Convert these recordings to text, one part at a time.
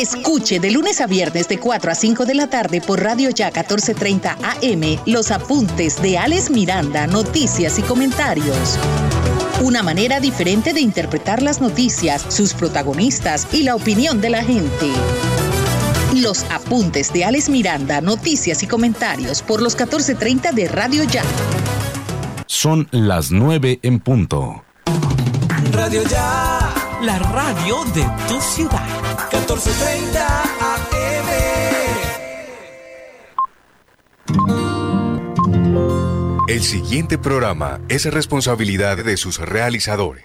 Escuche de lunes a viernes de 4 a 5 de la tarde por Radio Ya 1430 AM los apuntes de Alex Miranda, noticias y comentarios. Una manera diferente de interpretar las noticias, sus protagonistas y la opinión de la gente. Los apuntes de Alex Miranda, noticias y comentarios por los 1430 de Radio Ya. Son las 9 en punto. Radio Ya. La radio de tu ciudad. 1430 AM. El siguiente programa es responsabilidad de sus realizadores.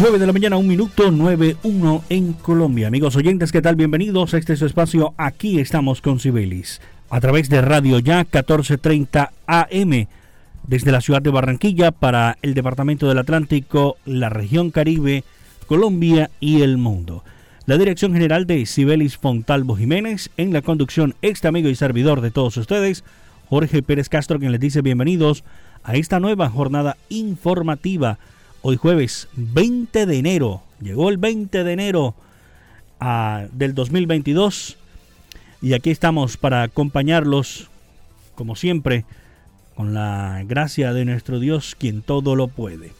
Nueve de la mañana, un minuto, 9-1 en Colombia. Amigos oyentes, ¿qué tal? Bienvenidos a este su espacio. Aquí estamos con Cibelis. A través de Radio Ya 1430 AM. Desde la ciudad de Barranquilla para el Departamento del Atlántico, la región Caribe, Colombia y el mundo. La dirección general de Cibelis Fontalvo Jiménez. En la conducción, este amigo y servidor de todos ustedes, Jorge Pérez Castro, quien les dice bienvenidos a esta nueva jornada informativa hoy jueves 20 de enero. Llegó el 20 de enero a, del 2022 y aquí estamos para acompañarlos, como siempre, con la gracia de nuestro Dios, quien todo lo puede.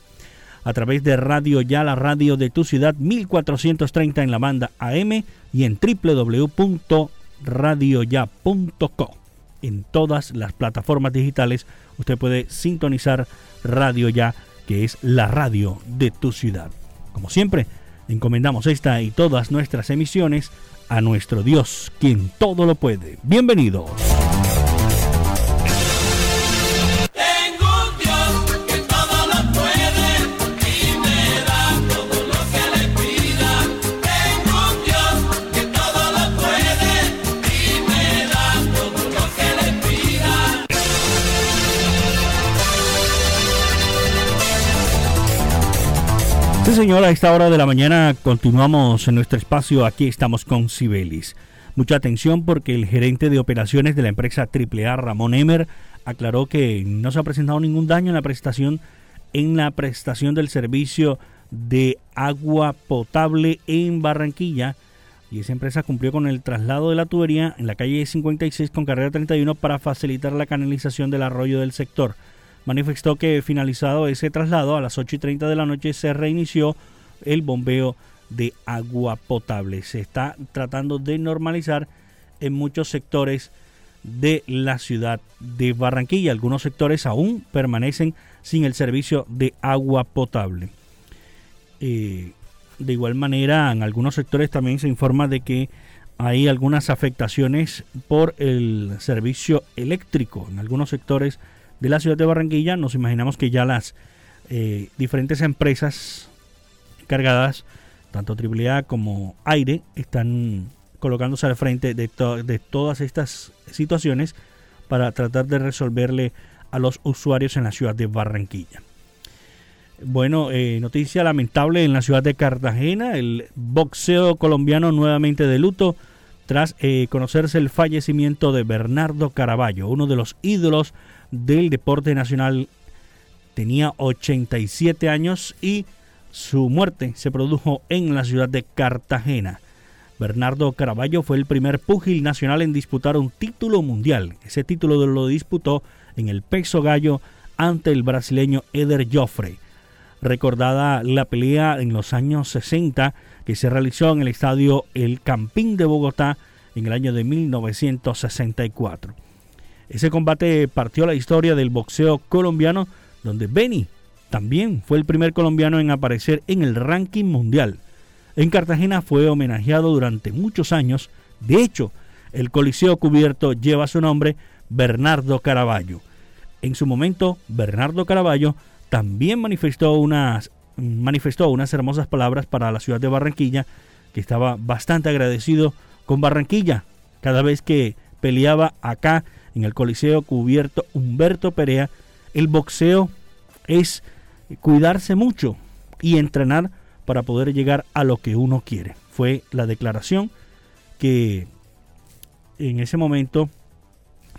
A través de Radio Ya, la radio de tu ciudad, 1430 en la banda AM y en www.radioya.co. En todas las plataformas digitales usted puede sintonizar Radio Ya que es la radio de tu ciudad. Como siempre, encomendamos esta y todas nuestras emisiones a nuestro Dios, quien todo lo puede. Bienvenidos. Señora, a esta hora de la mañana continuamos en nuestro espacio. Aquí estamos con Cibelis. Mucha atención porque el gerente de operaciones de la empresa AAA, Ramón Emer, aclaró que no se ha presentado ningún daño en la prestación en la prestación del servicio de agua potable en Barranquilla y esa empresa cumplió con el traslado de la tubería en la calle 56 con carrera 31 para facilitar la canalización del arroyo del sector manifestó que finalizado ese traslado a las 8 y 30 de la noche se reinició el bombeo de agua potable. Se está tratando de normalizar en muchos sectores de la ciudad de Barranquilla. Algunos sectores aún permanecen sin el servicio de agua potable. Eh, de igual manera, en algunos sectores también se informa de que hay algunas afectaciones por el servicio eléctrico. En algunos sectores de la ciudad de Barranquilla, nos imaginamos que ya las eh, diferentes empresas encargadas, tanto AAA como Aire, están colocándose al frente de, de todas estas situaciones para tratar de resolverle a los usuarios en la ciudad de Barranquilla. Bueno, eh, noticia lamentable en la ciudad de Cartagena, el boxeo colombiano nuevamente de luto tras eh, conocerse el fallecimiento de Bernardo Caraballo, uno de los ídolos del deporte nacional. Tenía 87 años y su muerte se produjo en la ciudad de Cartagena. Bernardo Caraballo fue el primer púgil nacional en disputar un título mundial. Ese título lo disputó en el peso gallo ante el brasileño Eder Joffre. Recordada la pelea en los años 60 que se realizó en el estadio El Campín de Bogotá en el año de 1964. Ese combate partió la historia del boxeo colombiano, donde Benny también fue el primer colombiano en aparecer en el ranking mundial. En Cartagena fue homenajeado durante muchos años. De hecho, el Coliseo cubierto lleva su nombre Bernardo Caraballo. En su momento, Bernardo Caraballo también manifestó una manifestó unas hermosas palabras para la ciudad de Barranquilla, que estaba bastante agradecido con Barranquilla cada vez que peleaba acá en el Coliseo cubierto Humberto Perea. El boxeo es cuidarse mucho y entrenar para poder llegar a lo que uno quiere. Fue la declaración que en ese momento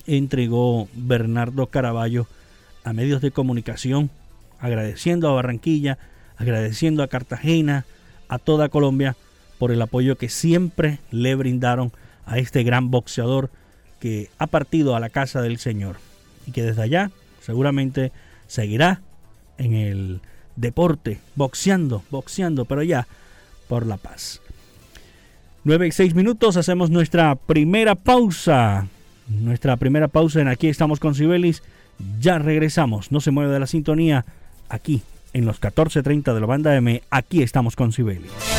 entregó Bernardo Caraballo a medios de comunicación, agradeciendo a Barranquilla, agradeciendo a Cartagena, a toda Colombia por el apoyo que siempre le brindaron a este gran boxeador que ha partido a la casa del Señor y que desde allá seguramente seguirá en el deporte, boxeando, boxeando, pero ya por la paz. 9 y 6 minutos, hacemos nuestra primera pausa. Nuestra primera pausa en Aquí estamos con Sibelis. Ya regresamos, no se mueve de la sintonía. Aquí, en los 14.30 de la banda M, aquí estamos con Sibelis.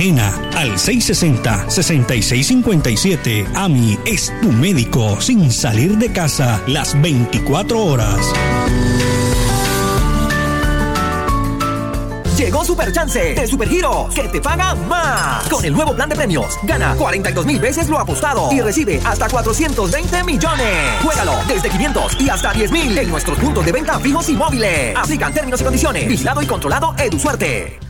al 660-6657. AMI es tu médico sin salir de casa las 24 horas. Llegó Super Chance de Super Hero, que te paga más. Con el nuevo plan de premios, gana 42 mil veces lo apostado y recibe hasta 420 millones. Juégalo desde 500 y hasta 10 mil en nuestros puntos de venta fijos y móviles. Aplican términos y condiciones. Vigilado y controlado Edu Suerte.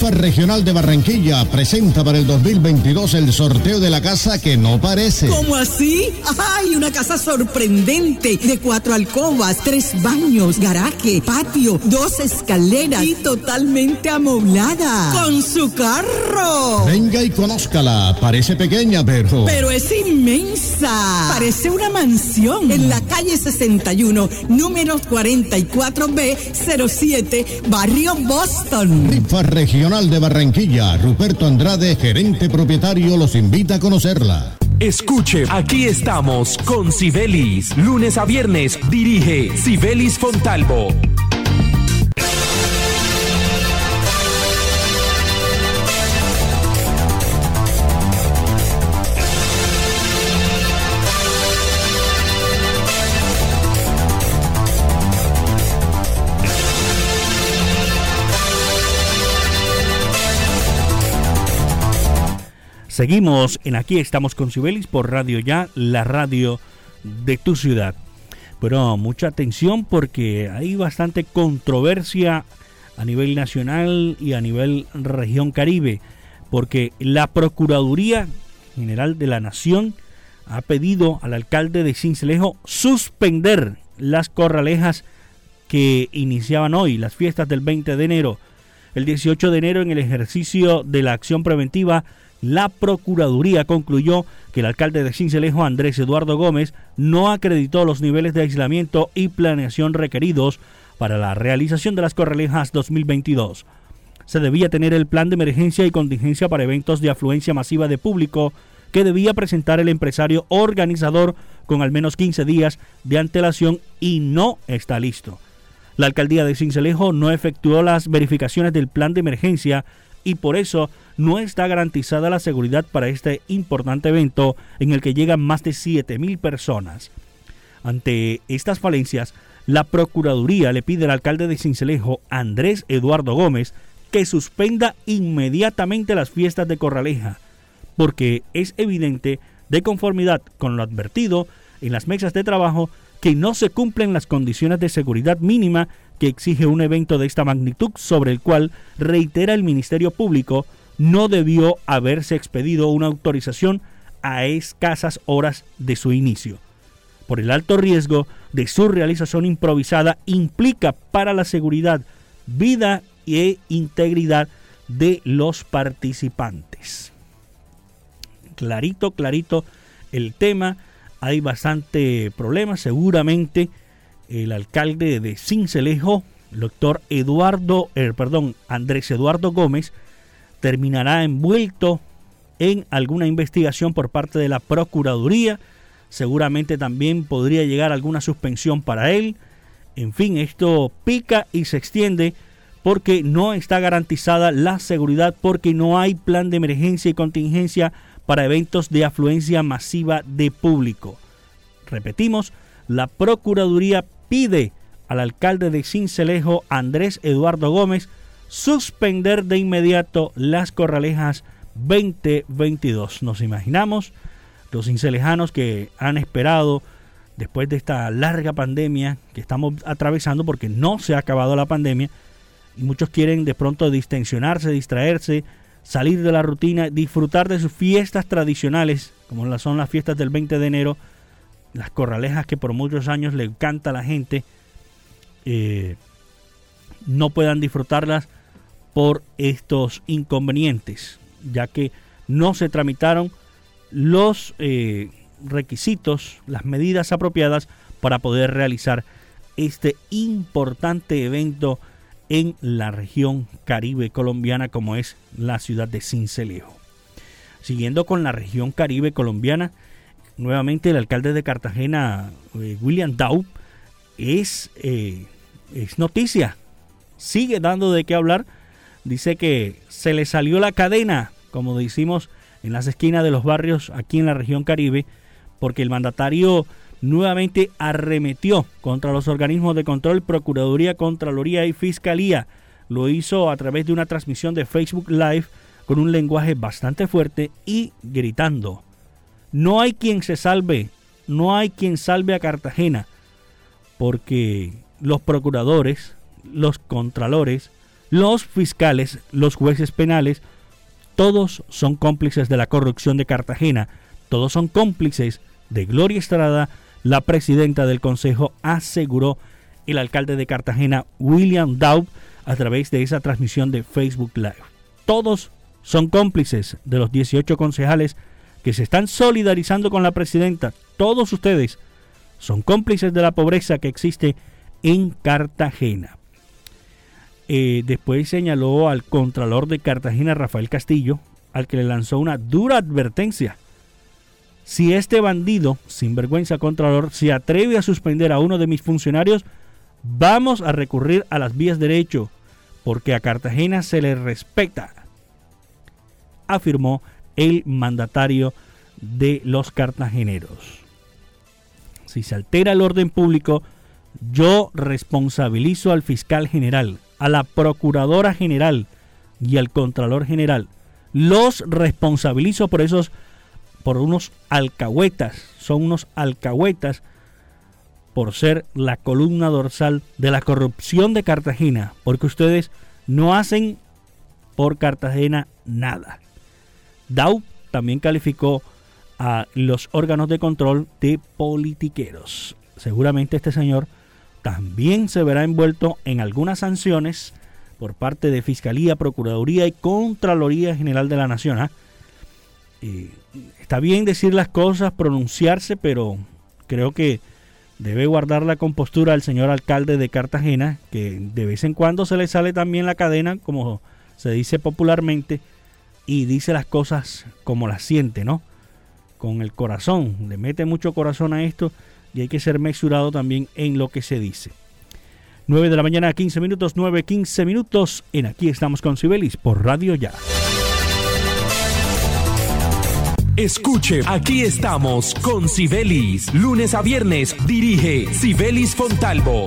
Rifa regional de Barranquilla presenta para el 2022 el sorteo de la casa que no parece. ¿Cómo así? ¡Ay! Una casa sorprendente de cuatro alcobas, tres baños, garaje, patio, dos escaleras y totalmente amoblada. ¡Con su carro! Venga y conózcala. Parece pequeña, pero. Pero es inmensa. Parece una mansión en la calle 61, número 44B07, barrio Boston. Rifa Regional de Barranquilla, Ruperto Andrade, gerente propietario, los invita a conocerla. Escuche, aquí estamos con Sibelis. Lunes a viernes dirige Sibelis Fontalvo. Seguimos en Aquí estamos con Sibelis por Radio Ya, la radio de tu ciudad. Pero mucha atención porque hay bastante controversia a nivel nacional y a nivel región Caribe, porque la Procuraduría General de la Nación ha pedido al alcalde de Cincelejo suspender las corralejas que iniciaban hoy, las fiestas del 20 de enero. El 18 de enero, en el ejercicio de la acción preventiva, la Procuraduría concluyó que el alcalde de Cincelejo, Andrés Eduardo Gómez, no acreditó los niveles de aislamiento y planeación requeridos para la realización de las Corralejas 2022. Se debía tener el plan de emergencia y contingencia para eventos de afluencia masiva de público que debía presentar el empresario organizador con al menos 15 días de antelación y no está listo. La alcaldía de Cincelejo no efectuó las verificaciones del plan de emergencia y por eso no está garantizada la seguridad para este importante evento en el que llegan más de 7.000 personas. Ante estas falencias, la Procuraduría le pide al alcalde de Cincelejo, Andrés Eduardo Gómez, que suspenda inmediatamente las fiestas de Corraleja, porque es evidente, de conformidad con lo advertido en las mesas de trabajo, que no se cumplen las condiciones de seguridad mínima que exige un evento de esta magnitud sobre el cual, reitera el Ministerio Público, no debió haberse expedido una autorización a escasas horas de su inicio. Por el alto riesgo de su realización improvisada implica para la seguridad, vida e integridad de los participantes. Clarito, clarito el tema hay bastante problemas. Seguramente el alcalde de Cincelejo, el doctor Eduardo, eh, perdón, Andrés Eduardo Gómez, terminará envuelto en alguna investigación por parte de la Procuraduría. Seguramente también podría llegar alguna suspensión para él. En fin, esto pica y se extiende porque no está garantizada la seguridad, porque no hay plan de emergencia y contingencia para eventos de afluencia masiva de público. Repetimos, la Procuraduría pide al alcalde de Cincelejo, Andrés Eduardo Gómez, suspender de inmediato las corralejas 2022. Nos imaginamos los cincelejanos que han esperado después de esta larga pandemia que estamos atravesando porque no se ha acabado la pandemia y muchos quieren de pronto distensionarse, distraerse, salir de la rutina, disfrutar de sus fiestas tradicionales, como son las fiestas del 20 de enero, las corralejas que por muchos años le encanta a la gente, eh, no puedan disfrutarlas por estos inconvenientes, ya que no se tramitaron los eh, requisitos, las medidas apropiadas para poder realizar este importante evento en la región caribe colombiana como es la ciudad de Cincelejo. Siguiendo con la región caribe colombiana, nuevamente el alcalde de Cartagena, eh, William Daub, es, eh, es noticia, sigue dando de qué hablar. Dice que se le salió la cadena, como decimos en las esquinas de los barrios aquí en la región caribe, porque el mandatario nuevamente arremetió contra los organismos de control, Procuraduría, Contraloría y Fiscalía. Lo hizo a través de una transmisión de Facebook Live con un lenguaje bastante fuerte y gritando. No hay quien se salve, no hay quien salve a Cartagena, porque los procuradores, los contralores, los fiscales, los jueces penales, todos son cómplices de la corrupción de Cartagena, todos son cómplices de Gloria Estrada, la presidenta del Consejo aseguró el alcalde de Cartagena, William Daub, a través de esa transmisión de Facebook Live. Todos son cómplices de los 18 concejales que se están solidarizando con la presidenta. Todos ustedes son cómplices de la pobreza que existe en Cartagena. Eh, después señaló al contralor de Cartagena, Rafael Castillo, al que le lanzó una dura advertencia si este bandido, sin vergüenza contralor, se atreve a suspender a uno de mis funcionarios, vamos a recurrir a las vías de derecho, porque a Cartagena se le respeta, afirmó el mandatario de los cartageneros. Si se altera el orden público, yo responsabilizo al fiscal general, a la procuradora general y al contralor general. Los responsabilizo por esos por unos alcahuetas, son unos alcahuetas por ser la columna dorsal de la corrupción de Cartagena, porque ustedes no hacen por Cartagena nada. Dow también calificó a los órganos de control de politiqueros. Seguramente este señor también se verá envuelto en algunas sanciones por parte de Fiscalía, Procuraduría y Contraloría General de la Nación. ¿ah? está bien decir las cosas, pronunciarse, pero creo que debe guardar la compostura al señor alcalde de Cartagena, que de vez en cuando se le sale también la cadena, como se dice popularmente, y dice las cosas como las siente, ¿no? Con el corazón, le mete mucho corazón a esto y hay que ser mesurado también en lo que se dice. 9 de la mañana, 15 minutos, 9, 15 minutos. En Aquí estamos con Sibelis por Radio Ya. Escuche, aquí estamos con Sibelis. Lunes a viernes dirige Sibelis Fontalvo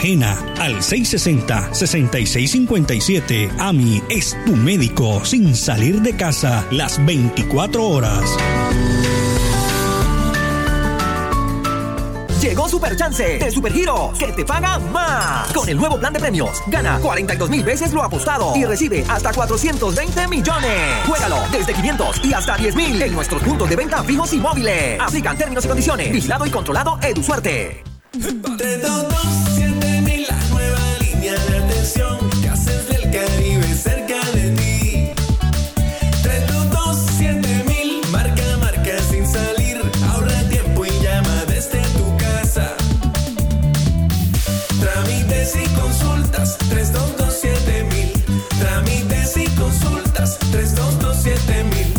al 660-6657. AMI es tu médico sin salir de casa las 24 horas. Llegó Super Chance de Super Giros, que te paga más. Con el nuevo plan de premios, gana 42 mil veces lo apostado y recibe hasta 420 millones. Juégalo desde 500 y hasta 10 mil en nuestros puntos de venta fijos y móviles. Aplican términos y condiciones. Vigilado y controlado Edu Suerte. que haces del Caribe cerca de ti. 3227000, marca, marca sin salir. Ahorra tiempo y llama desde tu casa. Trámites y consultas, 3227000. Trámites y consultas, 3227000.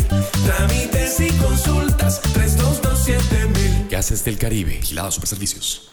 Trámites y consultas, 3227000. ¿Qué haces del Caribe? Vigilado Superservicios.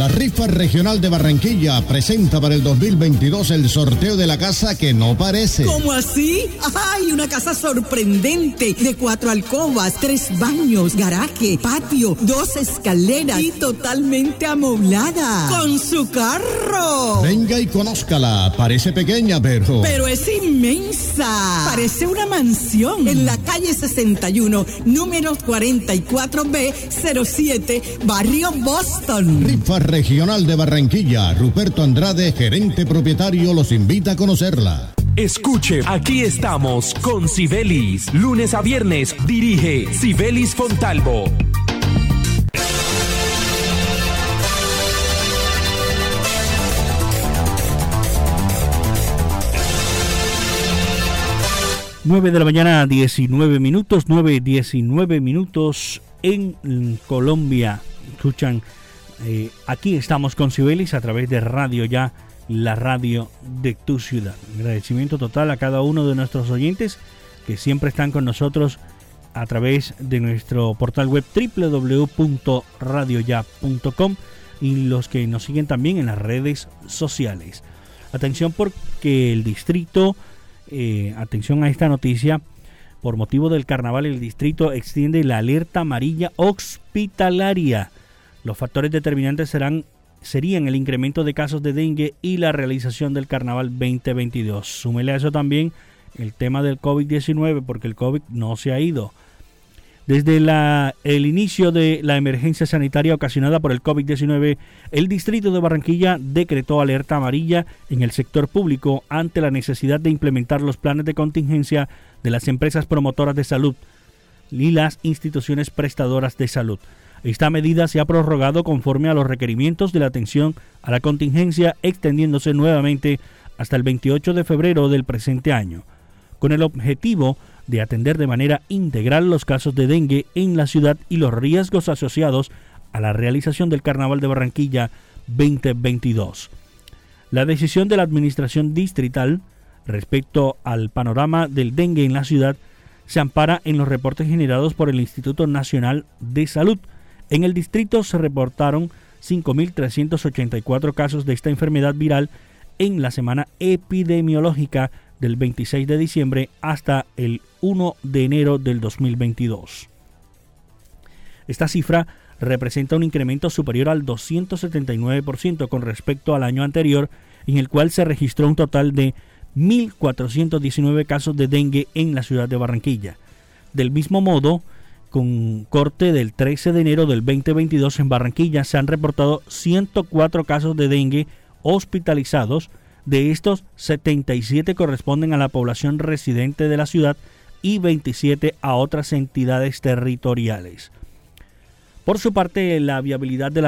La rifa regional de Barranquilla presenta para el 2022 el sorteo de la casa que no parece. ¿Cómo así? ¡Ay! Una casa sorprendente de cuatro alcobas, tres baños, garaje, patio, dos escaleras y totalmente amoblada. Con su carro. Venga y conózcala. Parece pequeña, pero. Pero es inmensa. Parece una mansión. En la calle 61, número 44B 07, barrio Boston. Rifa Regional de Barranquilla, Ruperto Andrade, gerente propietario, los invita a conocerla. Escuche, aquí estamos con Sibelis. Lunes a viernes dirige Sibelis Fontalvo. Nueve de la mañana, 19 minutos, 9, 19 minutos en Colombia. Escuchan eh, aquí estamos con Sibelis a través de Radio Ya, la radio de tu ciudad. Agradecimiento total a cada uno de nuestros oyentes que siempre están con nosotros a través de nuestro portal web www.radioya.com y los que nos siguen también en las redes sociales. Atención porque el distrito, eh, atención a esta noticia, por motivo del carnaval el distrito extiende la alerta amarilla hospitalaria los factores determinantes serán, serían el incremento de casos de dengue y la realización del carnaval 2022. Súmele a eso también el tema del COVID-19 porque el COVID no se ha ido. Desde el inicio de la emergencia sanitaria ocasionada por el COVID-19, el distrito de Barranquilla decretó alerta amarilla en el sector público ante la necesidad de implementar los planes de contingencia de las empresas promotoras de salud y las instituciones prestadoras de salud. Esta medida se ha prorrogado conforme a los requerimientos de la atención a la contingencia, extendiéndose nuevamente hasta el 28 de febrero del presente año, con el objetivo de atender de manera integral los casos de dengue en la ciudad y los riesgos asociados a la realización del Carnaval de Barranquilla 2022. La decisión de la Administración Distrital respecto al panorama del dengue en la ciudad se ampara en los reportes generados por el Instituto Nacional de Salud. En el distrito se reportaron 5.384 casos de esta enfermedad viral en la semana epidemiológica del 26 de diciembre hasta el 1 de enero del 2022. Esta cifra representa un incremento superior al 279% con respecto al año anterior, en el cual se registró un total de 1.419 casos de dengue en la ciudad de Barranquilla. Del mismo modo, con corte del 13 de enero del 2022 en Barranquilla se han reportado 104 casos de dengue hospitalizados. De estos, 77 corresponden a la población residente de la ciudad y 27 a otras entidades territoriales. Por su parte, la viabilidad de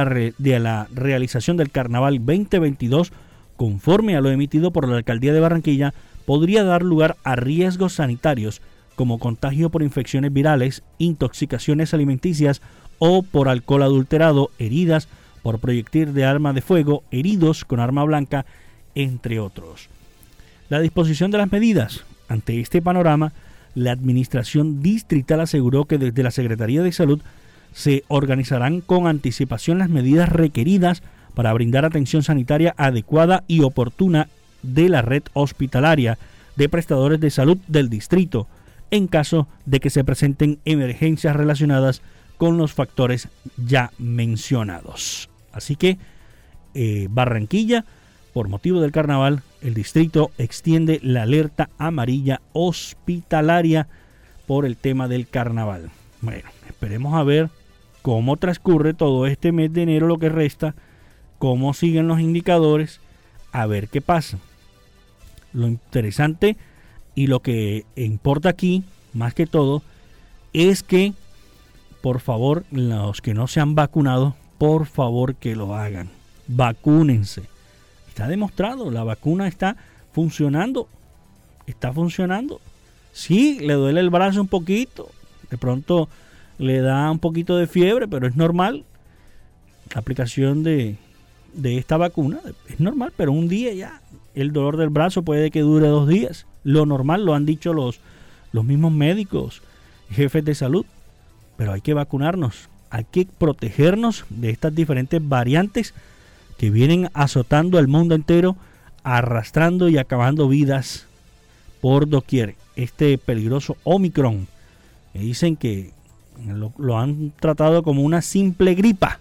la, realización del Carnaval 2022, conforme a lo emitido por la Alcaldía de Barranquilla, podría dar lugar a riesgos sanitarios como contagio por infecciones virales, intoxicaciones alimenticias o por alcohol adulterado, heridas por proyectil de arma de fuego, heridos con arma blanca, entre otros. La disposición de las medidas. Ante este panorama, la Administración Distrital aseguró que desde la Secretaría de Salud se organizarán con anticipación las medidas requeridas para brindar atención sanitaria adecuada y oportuna de la red hospitalaria de prestadores de salud del distrito, en caso de que se presenten emergencias relacionadas con los factores ya mencionados. Así que eh, Barranquilla, por motivo del carnaval, el distrito extiende la alerta amarilla hospitalaria por el tema del carnaval. Bueno, esperemos a ver cómo transcurre todo este mes de enero lo que resta, cómo siguen los indicadores, a ver qué pasa. Lo interesante y lo que importa aquí, más que todo, es que, por favor, los que no se han vacunado, por favor que lo hagan. Vacúnense. Está demostrado, la vacuna está funcionando. Está funcionando. Sí, le duele el brazo un poquito. De pronto le da un poquito de fiebre, pero es normal. La aplicación de, de esta vacuna es normal, pero un día ya el dolor del brazo puede que dure dos días. Lo normal lo han dicho los, los mismos médicos, jefes de salud. Pero hay que vacunarnos, hay que protegernos de estas diferentes variantes que vienen azotando al mundo entero, arrastrando y acabando vidas por doquier. Este peligroso Omicron, me dicen que lo, lo han tratado como una simple gripa,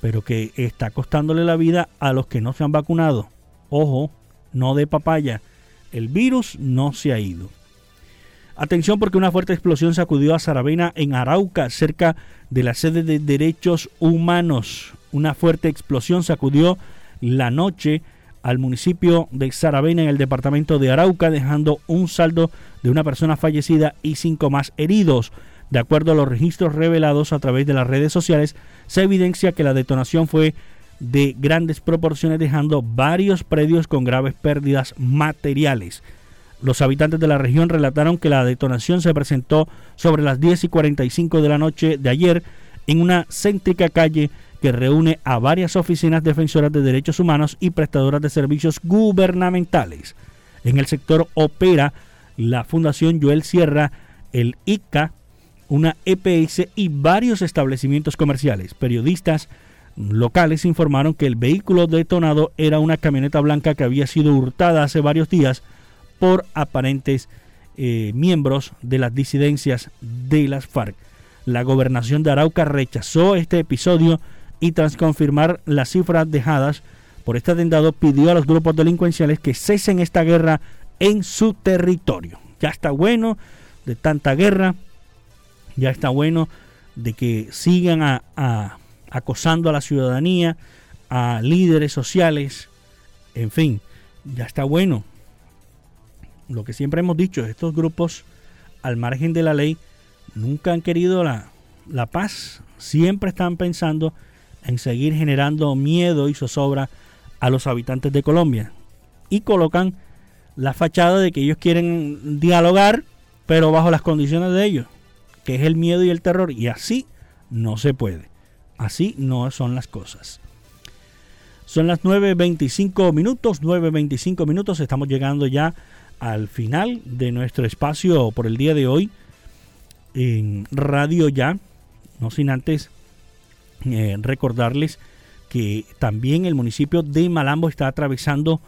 pero que está costándole la vida a los que no se han vacunado. Ojo, no de papaya. El virus no se ha ido. Atención porque una fuerte explosión sacudió a Saravena en Arauca, cerca de la sede de derechos humanos. Una fuerte explosión sacudió la noche al municipio de Saravena en el departamento de Arauca, dejando un saldo de una persona fallecida y cinco más heridos. De acuerdo a los registros revelados a través de las redes sociales, se evidencia que la detonación fue de grandes proporciones dejando varios predios con graves pérdidas materiales. Los habitantes de la región relataron que la detonación se presentó sobre las 10 y 45 de la noche de ayer en una céntrica calle que reúne a varias oficinas defensoras de derechos humanos y prestadoras de servicios gubernamentales. En el sector opera la Fundación Joel Sierra, el ICA, una EPS y varios establecimientos comerciales. Periodistas locales informaron que el vehículo detonado era una camioneta blanca que había sido hurtada hace varios días por aparentes eh, miembros de las disidencias de las FARC. La gobernación de Arauca rechazó este episodio y tras confirmar las cifras dejadas por este atentado pidió a los grupos delincuenciales que cesen esta guerra en su territorio. Ya está bueno de tanta guerra, ya está bueno de que sigan a acosando a la ciudadanía, a líderes sociales, en fin, ya está bueno. Lo que siempre hemos dicho, estos grupos al margen de la ley nunca han querido la, la paz, siempre están pensando en seguir generando miedo y zozobra a los habitantes de Colombia. Y colocan la fachada de que ellos quieren dialogar, pero bajo las condiciones de ellos, que es el miedo y el terror. Y así no se puede. Así no son las cosas. Son las 9.25 minutos, 9.25 minutos, estamos llegando ya al final de nuestro espacio por el día de hoy en Radio Ya, no sin antes eh, recordarles que también el municipio de Malambo está atravesando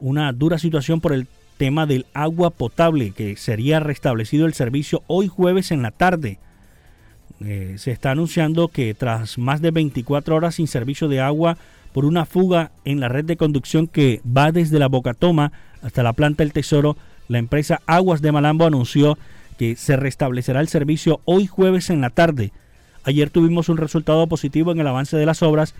una dura situación por el tema del agua potable, que sería restablecido el servicio hoy jueves en la tarde. Eh, se está anunciando que tras más de 24 horas sin servicio de agua por una fuga en la red de conducción que va desde la Bocatoma hasta la planta del Tesoro, la empresa Aguas de Malambo anunció que se restablecerá el servicio hoy jueves en la tarde. Ayer tuvimos un resultado positivo en el avance de las obras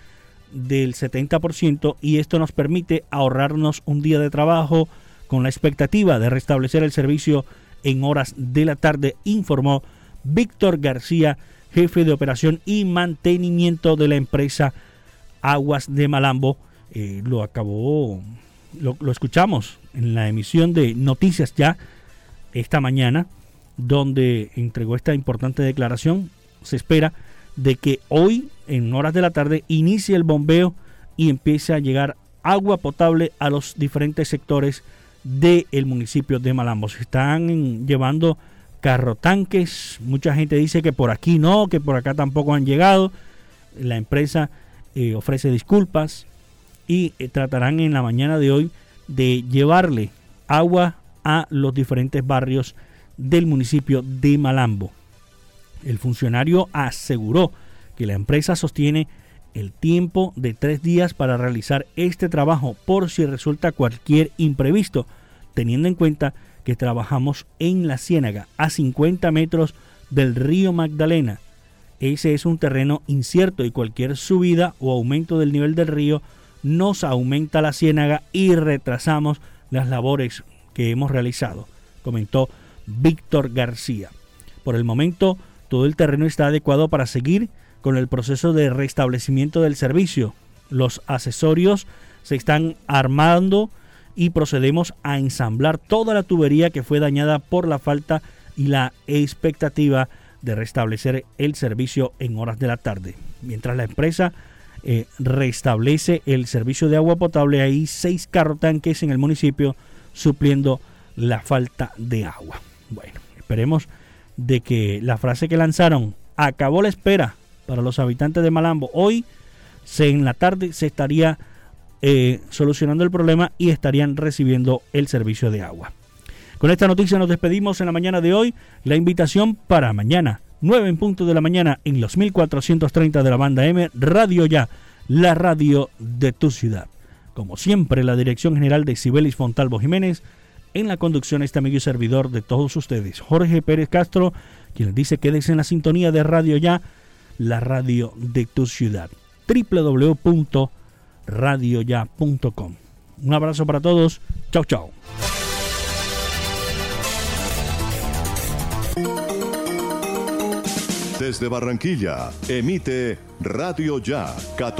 del 70% y esto nos permite ahorrarnos un día de trabajo con la expectativa de restablecer el servicio en horas de la tarde, informó Víctor García, jefe de operación y mantenimiento de la empresa Aguas de Malambo. Eh, lo acabó, lo, lo escuchamos en la emisión de Noticias ya esta mañana, donde entregó esta importante declaración. Se espera de que hoy, en horas de la tarde, inicie el bombeo y empiece a llegar agua potable a los diferentes sectores del municipio de Malambo. Se están llevando carro tanques. Mucha gente dice que por aquí no, que por acá tampoco han llegado. La empresa eh, ofrece disculpas y eh, tratarán en la mañana de hoy de llevarle agua a los diferentes barrios del municipio de Malambo. El funcionario aseguró que la empresa sostiene el tiempo de tres días para realizar este trabajo por si resulta cualquier imprevisto, teniendo en cuenta que trabajamos en la Ciénaga, a 50 metros del río Magdalena. Ese es un terreno incierto y cualquier subida o aumento del nivel del río nos aumenta la ciénaga y retrasamos las labores que hemos realizado, comentó Víctor García. Por el momento, todo el terreno está adecuado para seguir con el proceso de restablecimiento del servicio. Los accesorios se están armando y procedemos a ensamblar toda la tubería que fue dañada por la falta y la expectativa de restablecer el servicio en horas de la tarde. Mientras la empresa eh, restablece el servicio de agua potable, hay seis tanques en el municipio supliendo la falta de agua. Bueno, esperemos de que la frase que lanzaron acabó la espera para los habitantes de Malambo. Hoy, en la tarde, se estaría eh, solucionando el problema y estarían recibiendo el servicio de agua. Con esta noticia nos despedimos en la mañana de hoy. La invitación para mañana, 9 en punto de la mañana, en los 1430 de la banda M, Radio Ya, la radio de tu ciudad. Como siempre, la dirección general de Sibelis Fontalvo Jiménez en la conducción este amigo y servidor de todos ustedes, Jorge Pérez Castro, quien dice quédese en la sintonía de Radio Ya, la radio de tu ciudad. www.radioya.com. Un abrazo para todos. Chau, chau. Desde Barranquilla, emite Radio Ya 14.